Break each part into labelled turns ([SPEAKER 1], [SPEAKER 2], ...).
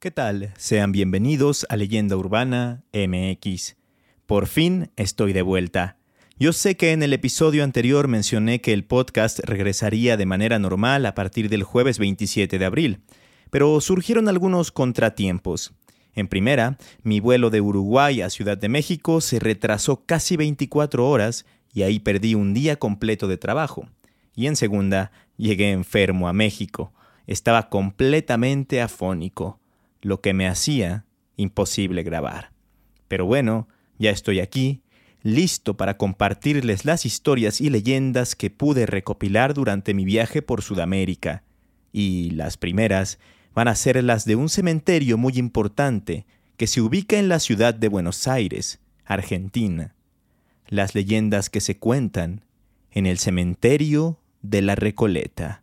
[SPEAKER 1] ¿Qué tal? Sean bienvenidos a Leyenda Urbana MX. Por fin estoy de vuelta. Yo sé que en el episodio anterior mencioné que el podcast regresaría de manera normal a partir del jueves 27 de abril, pero surgieron algunos contratiempos. En primera, mi vuelo de Uruguay a Ciudad de México se retrasó casi 24 horas y ahí perdí un día completo de trabajo. Y en segunda, llegué enfermo a México. Estaba completamente afónico lo que me hacía imposible grabar. Pero bueno, ya estoy aquí, listo para compartirles las historias y leyendas que pude recopilar durante mi viaje por Sudamérica. Y las primeras van a ser las de un cementerio muy importante que se ubica en la ciudad de Buenos Aires, Argentina. Las leyendas que se cuentan en el cementerio de la Recoleta.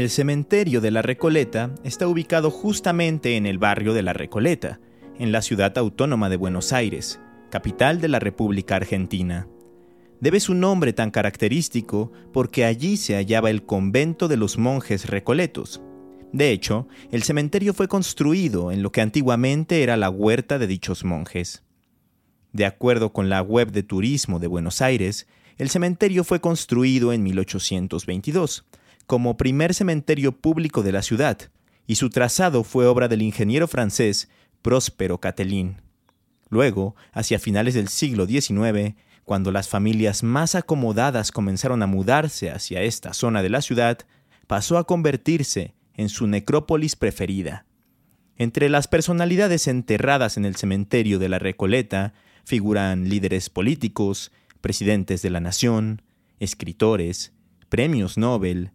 [SPEAKER 1] El cementerio de la Recoleta está ubicado justamente en el barrio de la Recoleta, en la ciudad autónoma de Buenos Aires, capital de la República Argentina. Debe su nombre tan característico porque allí se hallaba el convento de los monjes recoletos. De hecho, el cementerio fue construido en lo que antiguamente era la huerta de dichos monjes. De acuerdo con la web de turismo de Buenos Aires, el cementerio fue construido en 1822 como primer cementerio público de la ciudad, y su trazado fue obra del ingeniero francés Próspero Catelín. Luego, hacia finales del siglo XIX, cuando las familias más acomodadas comenzaron a mudarse hacia esta zona de la ciudad, pasó a convertirse en su necrópolis preferida. Entre las personalidades enterradas en el cementerio de la Recoleta figuran líderes políticos, presidentes de la nación, escritores, premios Nobel,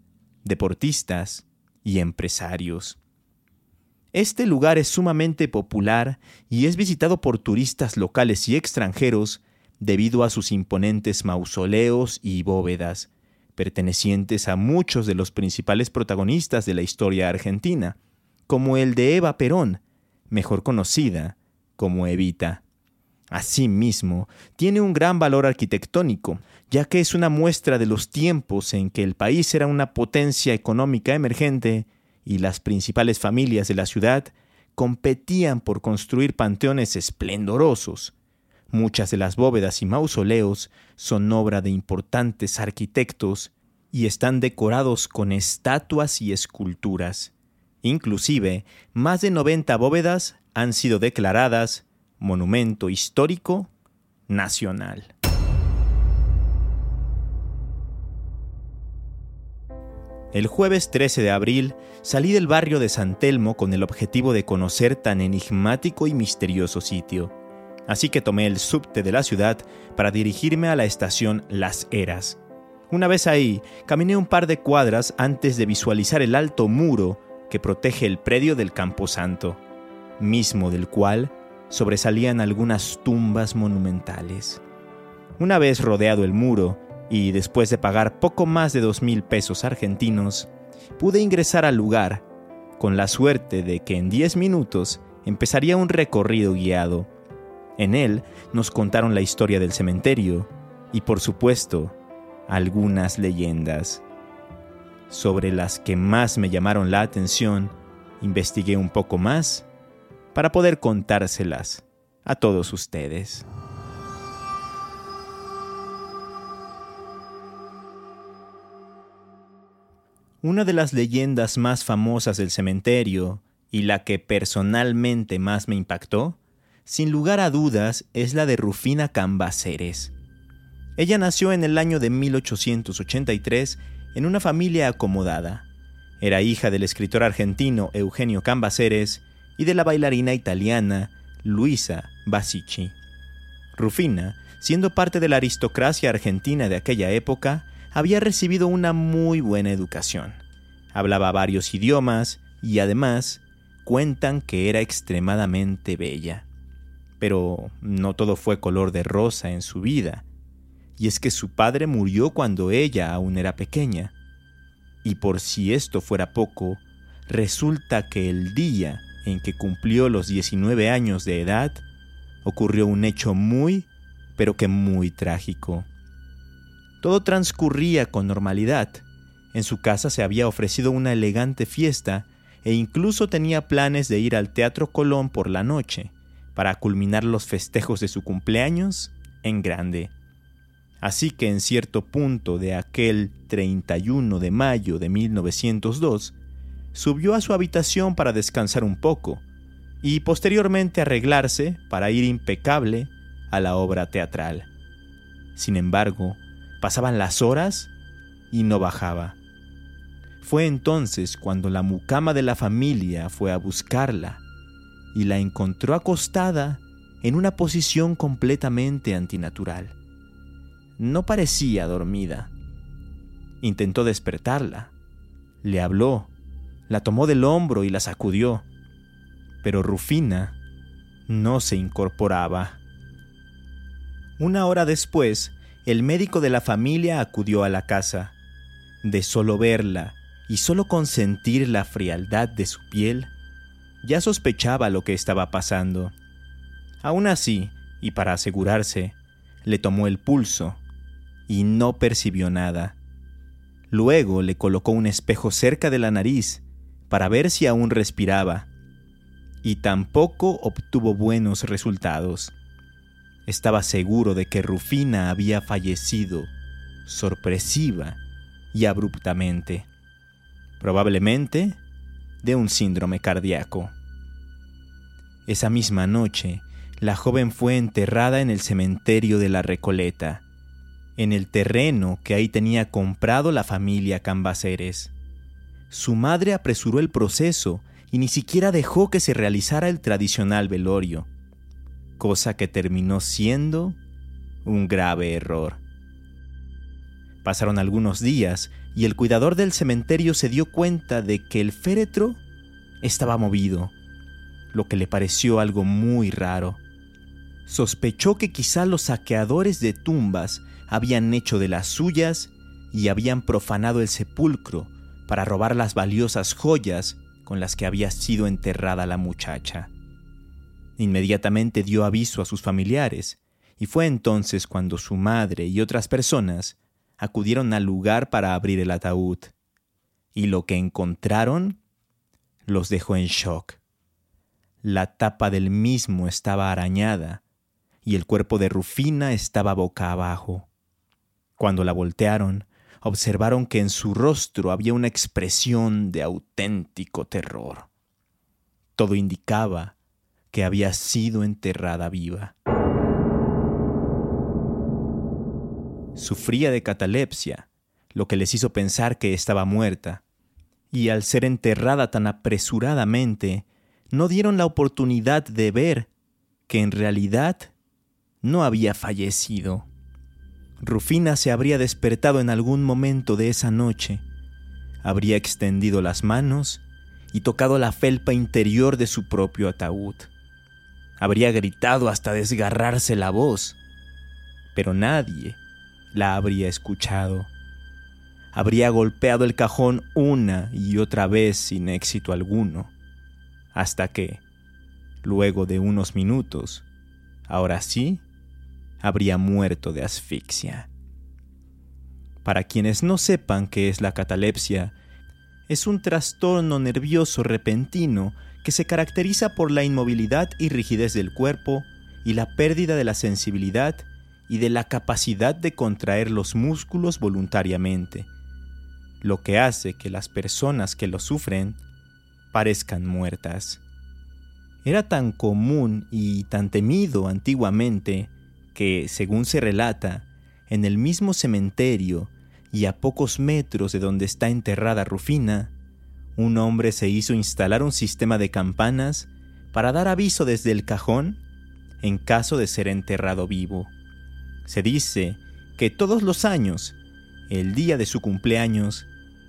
[SPEAKER 1] deportistas y empresarios. Este lugar es sumamente popular y es visitado por turistas locales y extranjeros debido a sus imponentes mausoleos y bóvedas, pertenecientes a muchos de los principales protagonistas de la historia argentina, como el de Eva Perón, mejor conocida como Evita. Asimismo, tiene un gran valor arquitectónico, ya que es una muestra de los tiempos en que el país era una potencia económica emergente y las principales familias de la ciudad competían por construir panteones esplendorosos. Muchas de las bóvedas y mausoleos son obra de importantes arquitectos y están decorados con estatuas y esculturas. Inclusive, más de 90 bóvedas han sido declaradas Monumento Histórico Nacional. El jueves 13 de abril salí del barrio de San Telmo con el objetivo de conocer tan enigmático y misterioso sitio. Así que tomé el subte de la ciudad para dirigirme a la estación Las Heras. Una vez ahí, caminé un par de cuadras antes de visualizar el alto muro que protege el predio del Camposanto, mismo del cual sobresalían algunas tumbas monumentales. Una vez rodeado el muro, y después de pagar poco más de dos mil pesos argentinos, pude ingresar al lugar, con la suerte de que en diez minutos empezaría un recorrido guiado. En él nos contaron la historia del cementerio y, por supuesto, algunas leyendas. Sobre las que más me llamaron la atención, investigué un poco más para poder contárselas a todos ustedes. Una de las leyendas más famosas del cementerio, y la que personalmente más me impactó, sin lugar a dudas es la de Rufina Cambaceres. Ella nació en el año de 1883 en una familia acomodada. Era hija del escritor argentino Eugenio Cambaceres y de la bailarina italiana Luisa Basici. Rufina, siendo parte de la aristocracia argentina de aquella época, había recibido una muy buena educación. Hablaba varios idiomas y además cuentan que era extremadamente bella. Pero no todo fue color de rosa en su vida, y es que su padre murió cuando ella aún era pequeña. Y por si esto fuera poco, resulta que el día en que cumplió los 19 años de edad, ocurrió un hecho muy, pero que muy trágico. Todo transcurría con normalidad. En su casa se había ofrecido una elegante fiesta e incluso tenía planes de ir al Teatro Colón por la noche para culminar los festejos de su cumpleaños en grande. Así que en cierto punto de aquel 31 de mayo de 1902, subió a su habitación para descansar un poco y posteriormente arreglarse para ir impecable a la obra teatral. Sin embargo, pasaban las horas y no bajaba. Fue entonces cuando la mucama de la familia fue a buscarla y la encontró acostada en una posición completamente antinatural. No parecía dormida. Intentó despertarla. Le habló, la tomó del hombro y la sacudió. Pero Rufina no se incorporaba. Una hora después, el médico de la familia acudió a la casa. De solo verla y solo consentir la frialdad de su piel, ya sospechaba lo que estaba pasando. Aún así, y para asegurarse, le tomó el pulso y no percibió nada. Luego le colocó un espejo cerca de la nariz para ver si aún respiraba, y tampoco obtuvo buenos resultados. Estaba seguro de que Rufina había fallecido, sorpresiva y abruptamente, probablemente de un síndrome cardíaco. Esa misma noche, la joven fue enterrada en el cementerio de la Recoleta, en el terreno que ahí tenía comprado la familia Cambaceres. Su madre apresuró el proceso y ni siquiera dejó que se realizara el tradicional velorio, cosa que terminó siendo un grave error. Pasaron algunos días y el cuidador del cementerio se dio cuenta de que el féretro estaba movido, lo que le pareció algo muy raro. Sospechó que quizá los saqueadores de tumbas habían hecho de las suyas y habían profanado el sepulcro para robar las valiosas joyas con las que había sido enterrada la muchacha. Inmediatamente dio aviso a sus familiares, y fue entonces cuando su madre y otras personas acudieron al lugar para abrir el ataúd. Y lo que encontraron los dejó en shock. La tapa del mismo estaba arañada y el cuerpo de Rufina estaba boca abajo. Cuando la voltearon, observaron que en su rostro había una expresión de auténtico terror. Todo indicaba que había sido enterrada viva. Sufría de catalepsia, lo que les hizo pensar que estaba muerta, y al ser enterrada tan apresuradamente, no dieron la oportunidad de ver que en realidad no había fallecido. Rufina se habría despertado en algún momento de esa noche, habría extendido las manos y tocado la felpa interior de su propio ataúd. Habría gritado hasta desgarrarse la voz, pero nadie la habría escuchado. Habría golpeado el cajón una y otra vez sin éxito alguno, hasta que, luego de unos minutos, ahora sí, habría muerto de asfixia. Para quienes no sepan qué es la catalepsia, es un trastorno nervioso repentino que se caracteriza por la inmovilidad y rigidez del cuerpo y la pérdida de la sensibilidad y de la capacidad de contraer los músculos voluntariamente, lo que hace que las personas que lo sufren parezcan muertas. Era tan común y tan temido antiguamente que, según se relata, en el mismo cementerio y a pocos metros de donde está enterrada Rufina, un hombre se hizo instalar un sistema de campanas para dar aviso desde el cajón en caso de ser enterrado vivo. Se dice que todos los años, el día de su cumpleaños,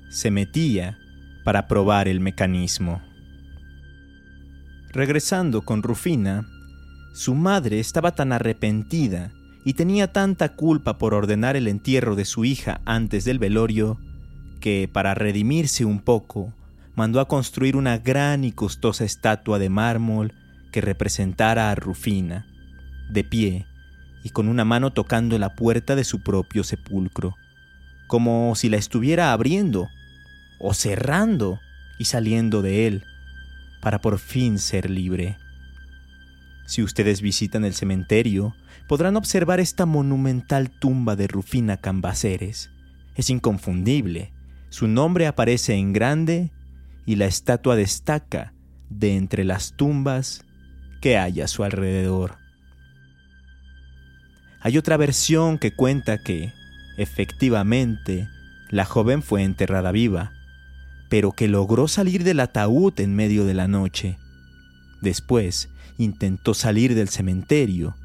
[SPEAKER 1] se metía para probar el mecanismo. Regresando con Rufina, su madre estaba tan arrepentida y tenía tanta culpa por ordenar el entierro de su hija antes del velorio, que, para redimirse un poco, mandó a construir una gran y costosa estatua de mármol que representara a Rufina, de pie y con una mano tocando la puerta de su propio sepulcro, como si la estuviera abriendo o cerrando y saliendo de él, para por fin ser libre. Si ustedes visitan el cementerio, podrán observar esta monumental tumba de Rufina Cambaceres. Es inconfundible. Su nombre aparece en grande y la estatua destaca de entre las tumbas que hay a su alrededor. Hay otra versión que cuenta que, efectivamente, la joven fue enterrada viva, pero que logró salir del ataúd en medio de la noche. Después intentó salir del cementerio,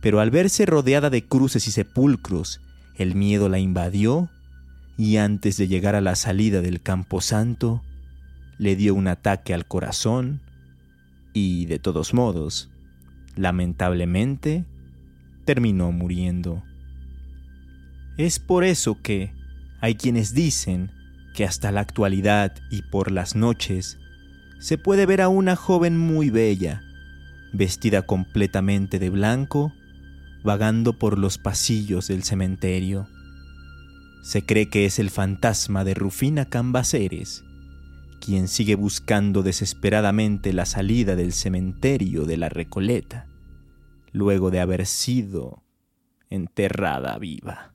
[SPEAKER 1] pero al verse rodeada de cruces y sepulcros, el miedo la invadió y antes de llegar a la salida del camposanto, le dio un ataque al corazón y, de todos modos, lamentablemente, terminó muriendo. Es por eso que hay quienes dicen que hasta la actualidad y por las noches se puede ver a una joven muy bella, vestida completamente de blanco, vagando por los pasillos del cementerio. Se cree que es el fantasma de Rufina Cambaceres, quien sigue buscando desesperadamente la salida del cementerio de la Recoleta luego de haber sido enterrada viva.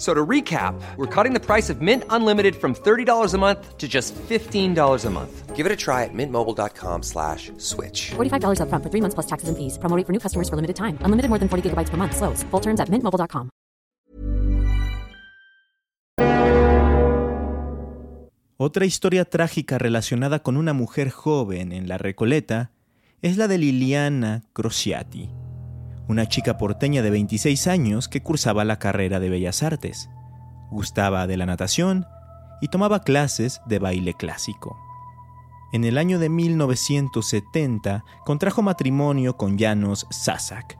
[SPEAKER 2] So to recap, we're cutting the price of Mint Unlimited from $30 a month to just $15 a month. Give it a try at mintmobile.com slash switch.
[SPEAKER 3] $45 up front for three months plus taxes and fees. Promoting for new customers for limited time. Unlimited more than 40 gigabytes per month. Slows. Full terms at mintmobile.com.
[SPEAKER 1] Otra historia trágica relacionada con una mujer joven en la Recoleta es la de Liliana Crociati una chica porteña de 26 años que cursaba la carrera de Bellas Artes. Gustaba de la natación y tomaba clases de baile clásico. En el año de 1970 contrajo matrimonio con Janos Sasak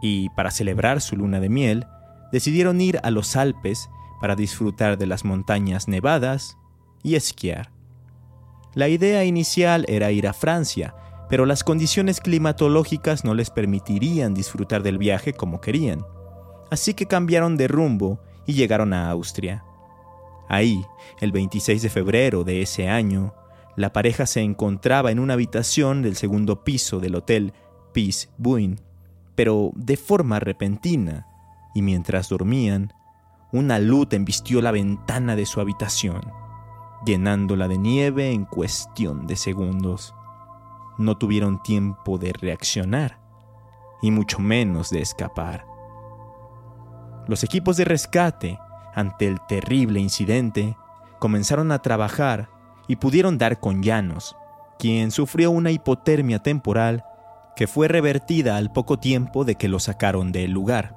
[SPEAKER 1] y, para celebrar su luna de miel, decidieron ir a los Alpes para disfrutar de las montañas nevadas y esquiar. La idea inicial era ir a Francia, pero las condiciones climatológicas no les permitirían disfrutar del viaje como querían. Así que cambiaron de rumbo y llegaron a Austria. Ahí, el 26 de febrero de ese año, la pareja se encontraba en una habitación del segundo piso del hotel Peace Buin, pero de forma repentina, y mientras dormían, una luz embistió la ventana de su habitación, llenándola de nieve en cuestión de segundos. No tuvieron tiempo de reaccionar, y mucho menos de escapar. Los equipos de rescate, ante el terrible incidente, comenzaron a trabajar y pudieron dar con Llanos, quien sufrió una hipotermia temporal que fue revertida al poco tiempo de que lo sacaron del lugar.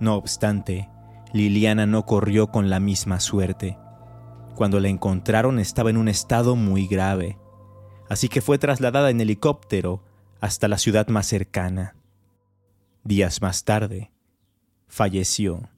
[SPEAKER 1] No obstante, Liliana no corrió con la misma suerte. Cuando la encontraron estaba en un estado muy grave, así que fue trasladada en helicóptero hasta la ciudad más cercana. Días más tarde, falleció.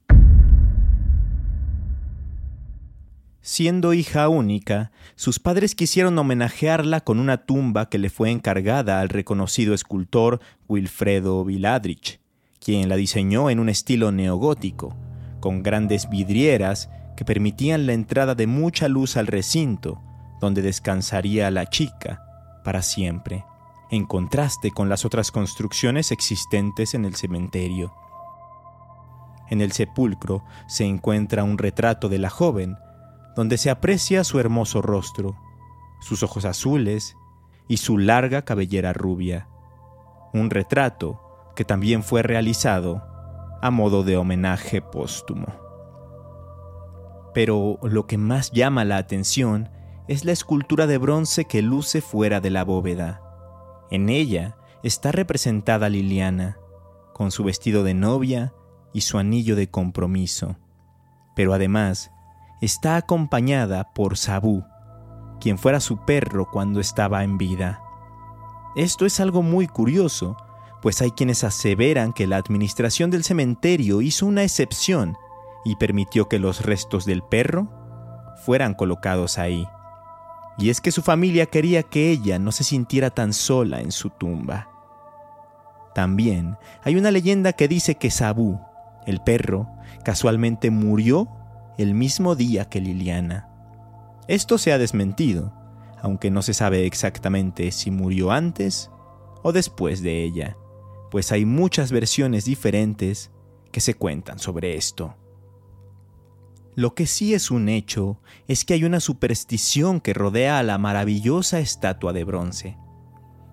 [SPEAKER 1] Siendo hija única, sus padres quisieron homenajearla con una tumba que le fue encargada al reconocido escultor Wilfredo Viladrich, quien la diseñó en un estilo neogótico, con grandes vidrieras que permitían la entrada de mucha luz al recinto, donde descansaría la chica para siempre, en contraste con las otras construcciones existentes en el cementerio. En el sepulcro se encuentra un retrato de la joven, donde se aprecia su hermoso rostro, sus ojos azules y su larga cabellera rubia. Un retrato que también fue realizado a modo de homenaje póstumo. Pero lo que más llama la atención es la escultura de bronce que luce fuera de la bóveda. En ella está representada Liliana, con su vestido de novia y su anillo de compromiso. Pero además está acompañada por Sabú, quien fuera su perro cuando estaba en vida. Esto es algo muy curioso, pues hay quienes aseveran que la administración del cementerio hizo una excepción y permitió que los restos del perro fueran colocados ahí. Y es que su familia quería que ella no se sintiera tan sola en su tumba. También hay una leyenda que dice que Sabú, el perro, casualmente murió el mismo día que Liliana. Esto se ha desmentido, aunque no se sabe exactamente si murió antes o después de ella, pues hay muchas versiones diferentes que se cuentan sobre esto. Lo que sí es un hecho es que hay una superstición que rodea a la maravillosa estatua de bronce.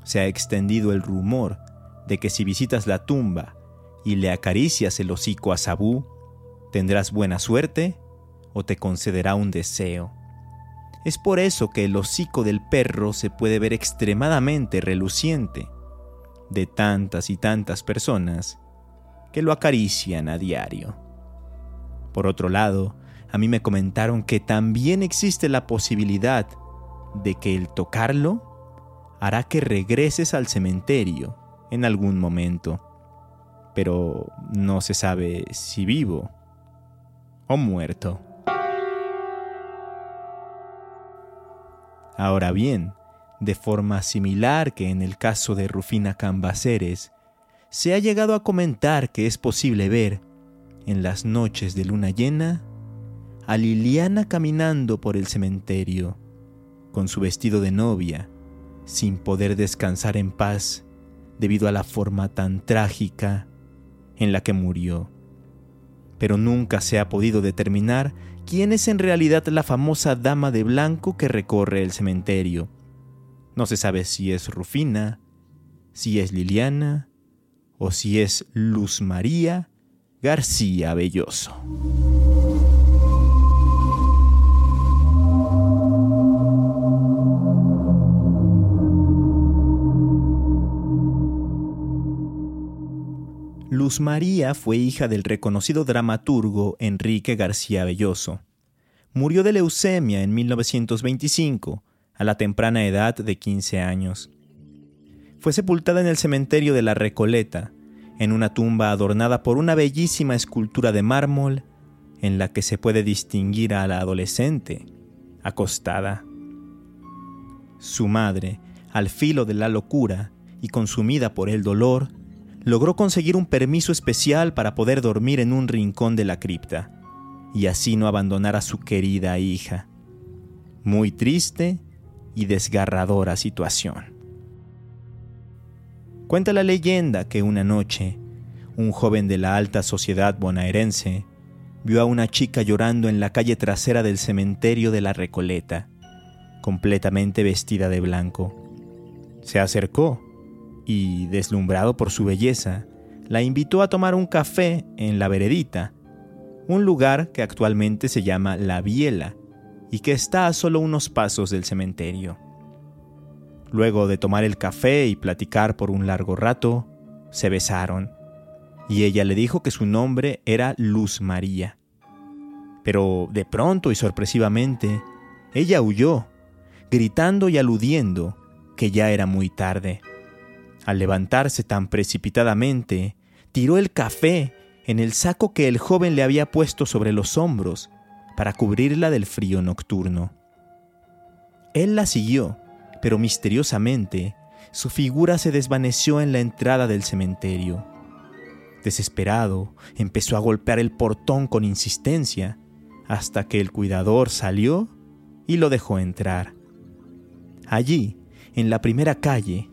[SPEAKER 1] Se ha extendido el rumor de que si visitas la tumba y le acaricias el hocico a Sabú, tendrás buena suerte o te concederá un deseo. Es por eso que el hocico del perro se puede ver extremadamente reluciente de tantas y tantas personas que lo acarician a diario. Por otro lado, a mí me comentaron que también existe la posibilidad de que el tocarlo hará que regreses al cementerio en algún momento, pero no se sabe si vivo o muerto. Ahora bien, de forma similar que en el caso de Rufina Cambaceres, se ha llegado a comentar que es posible ver, en las noches de luna llena, a Liliana caminando por el cementerio, con su vestido de novia, sin poder descansar en paz debido a la forma tan trágica en la que murió. Pero nunca se ha podido determinar quién es en realidad la famosa dama de blanco que recorre el cementerio. No se sabe si es Rufina, si es Liliana o si es Luz María García Belloso. Luz María fue hija del reconocido dramaturgo Enrique García Belloso. Murió de leucemia en 1925, a la temprana edad de 15 años. Fue sepultada en el cementerio de la Recoleta, en una tumba adornada por una bellísima escultura de mármol en la que se puede distinguir a la adolescente acostada. Su madre, al filo de la locura y consumida por el dolor, logró conseguir un permiso especial para poder dormir en un rincón de la cripta y así no abandonar a su querida hija. Muy triste y desgarradora situación. Cuenta la leyenda que una noche, un joven de la alta sociedad bonaerense vio a una chica llorando en la calle trasera del cementerio de la Recoleta, completamente vestida de blanco. Se acercó y, deslumbrado por su belleza, la invitó a tomar un café en la veredita, un lugar que actualmente se llama La Biela y que está a solo unos pasos del cementerio. Luego de tomar el café y platicar por un largo rato, se besaron, y ella le dijo que su nombre era Luz María. Pero de pronto y sorpresivamente, ella huyó, gritando y aludiendo que ya era muy tarde. Al levantarse tan precipitadamente, tiró el café en el saco que el joven le había puesto sobre los hombros para cubrirla del frío nocturno. Él la siguió, pero misteriosamente su figura se desvaneció en la entrada del cementerio. Desesperado, empezó a golpear el portón con insistencia, hasta que el cuidador salió y lo dejó entrar. Allí, en la primera calle,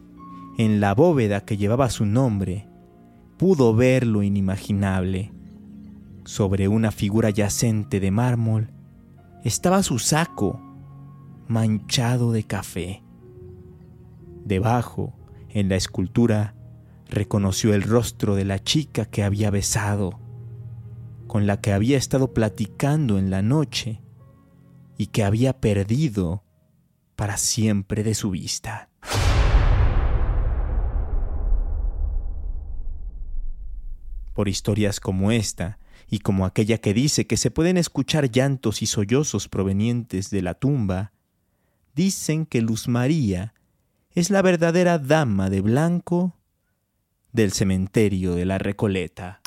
[SPEAKER 1] en la bóveda que llevaba su nombre, pudo ver lo inimaginable. Sobre una figura yacente de mármol estaba su saco, manchado de café. Debajo, en la escultura, reconoció el rostro de la chica que había besado, con la que había estado platicando en la noche y que había perdido para siempre de su vista. Por historias como esta y como aquella que dice que se pueden escuchar llantos y sollozos provenientes de la tumba, dicen que Luz María es la verdadera dama de blanco del cementerio de la Recoleta.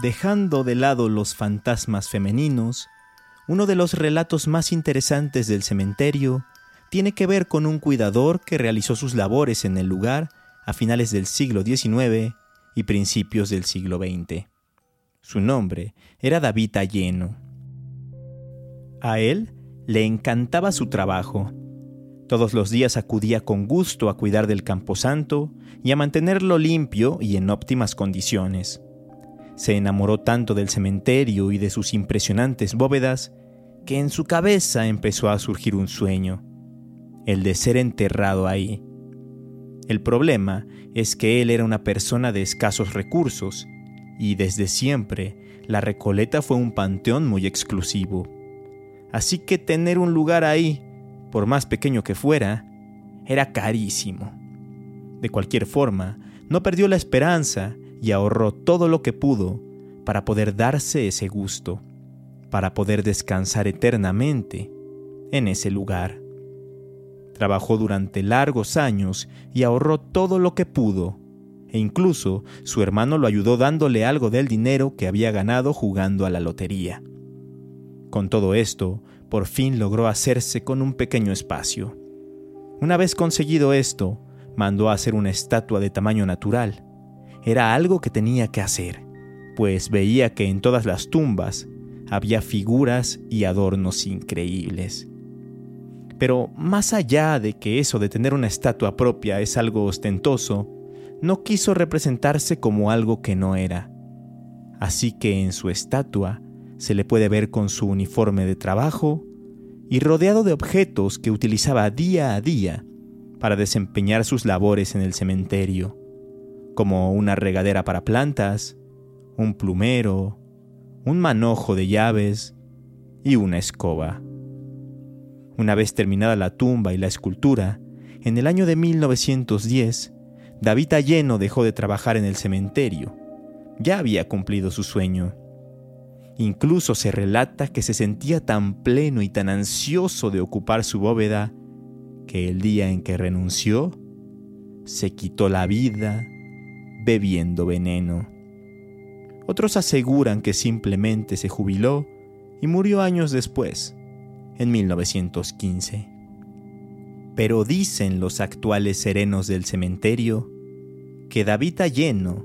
[SPEAKER 1] Dejando de lado los fantasmas femeninos, uno de los relatos más interesantes del cementerio tiene que ver con un cuidador que realizó sus labores en el lugar a finales del siglo XIX y principios del siglo XX. Su nombre era David Alleno. A él le encantaba su trabajo. Todos los días acudía con gusto a cuidar del camposanto y a mantenerlo limpio y en óptimas condiciones. Se enamoró tanto del cementerio y de sus impresionantes bóvedas que en su cabeza empezó a surgir un sueño el de ser enterrado ahí. El problema es que él era una persona de escasos recursos y desde siempre la Recoleta fue un panteón muy exclusivo. Así que tener un lugar ahí, por más pequeño que fuera, era carísimo. De cualquier forma, no perdió la esperanza y ahorró todo lo que pudo para poder darse ese gusto, para poder descansar eternamente en ese lugar. Trabajó durante largos años y ahorró todo lo que pudo, e incluso su hermano lo ayudó dándole algo del dinero que había ganado jugando a la lotería. Con todo esto, por fin logró hacerse con un pequeño espacio. Una vez conseguido esto, mandó a hacer una estatua de tamaño natural. Era algo que tenía que hacer, pues veía que en todas las tumbas había figuras y adornos increíbles. Pero más allá de que eso de tener una estatua propia es algo ostentoso, no quiso representarse como algo que no era. Así que en su estatua se le puede ver con su uniforme de trabajo y rodeado de objetos que utilizaba día a día para desempeñar sus labores en el cementerio, como una regadera para plantas, un plumero, un manojo de llaves y una escoba. Una vez terminada la tumba y la escultura, en el año de 1910, David Alleno dejó de trabajar en el cementerio. Ya había cumplido su sueño. Incluso se relata que se sentía tan pleno y tan ansioso de ocupar su bóveda que el día en que renunció, se quitó la vida bebiendo veneno. Otros aseguran que simplemente se jubiló y murió años después en 1915. Pero dicen los actuales serenos del cementerio que David Alleno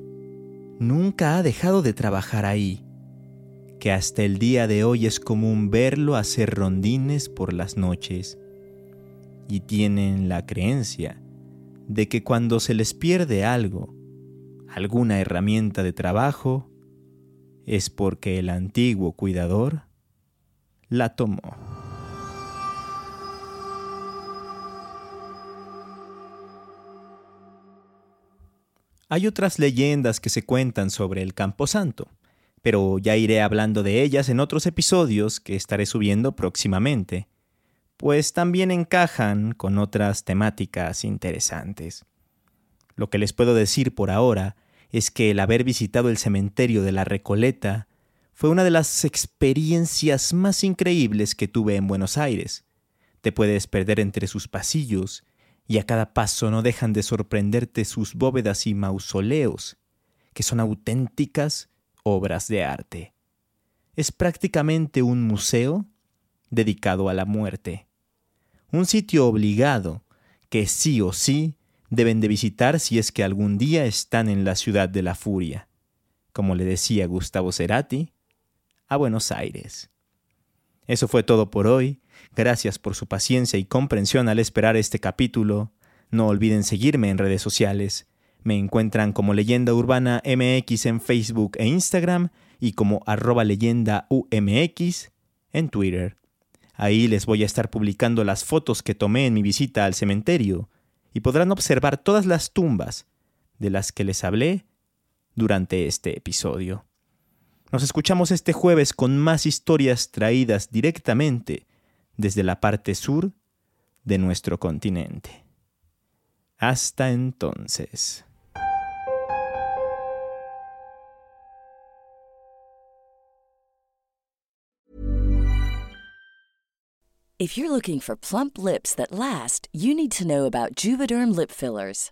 [SPEAKER 1] nunca ha dejado de trabajar ahí, que hasta el día de hoy es común verlo hacer rondines por las noches, y tienen la creencia de que cuando se les pierde algo, alguna herramienta de trabajo, es porque el antiguo cuidador la tomó. Hay otras leyendas que se cuentan sobre el Camposanto, pero ya iré hablando de ellas en otros episodios que estaré subiendo próximamente, pues también encajan con otras temáticas interesantes. Lo que les puedo decir por ahora es que el haber visitado el cementerio de la Recoleta fue una de las experiencias más increíbles que tuve en Buenos Aires. Te puedes perder entre sus pasillos y a cada paso no dejan de sorprenderte sus bóvedas y mausoleos, que son auténticas obras de arte. Es prácticamente un museo dedicado a la muerte. Un sitio obligado que sí o sí deben de visitar si es que algún día están en la ciudad de la furia, como le decía Gustavo Cerati, a Buenos Aires. Eso fue todo por hoy. Gracias por su paciencia y comprensión al esperar este capítulo. No olviden seguirme en redes sociales. Me encuentran como Leyenda Urbana MX en Facebook e Instagram y como arroba leyenda en Twitter. Ahí les voy a estar publicando las fotos que tomé en mi visita al cementerio y podrán observar todas las tumbas de las que les hablé durante este episodio. Nos escuchamos este jueves con más historias traídas directamente desde la parte sur de nuestro continente. Hasta entonces.
[SPEAKER 4] If you're looking for plump lips that last, you need to know about Juvederm lip fillers.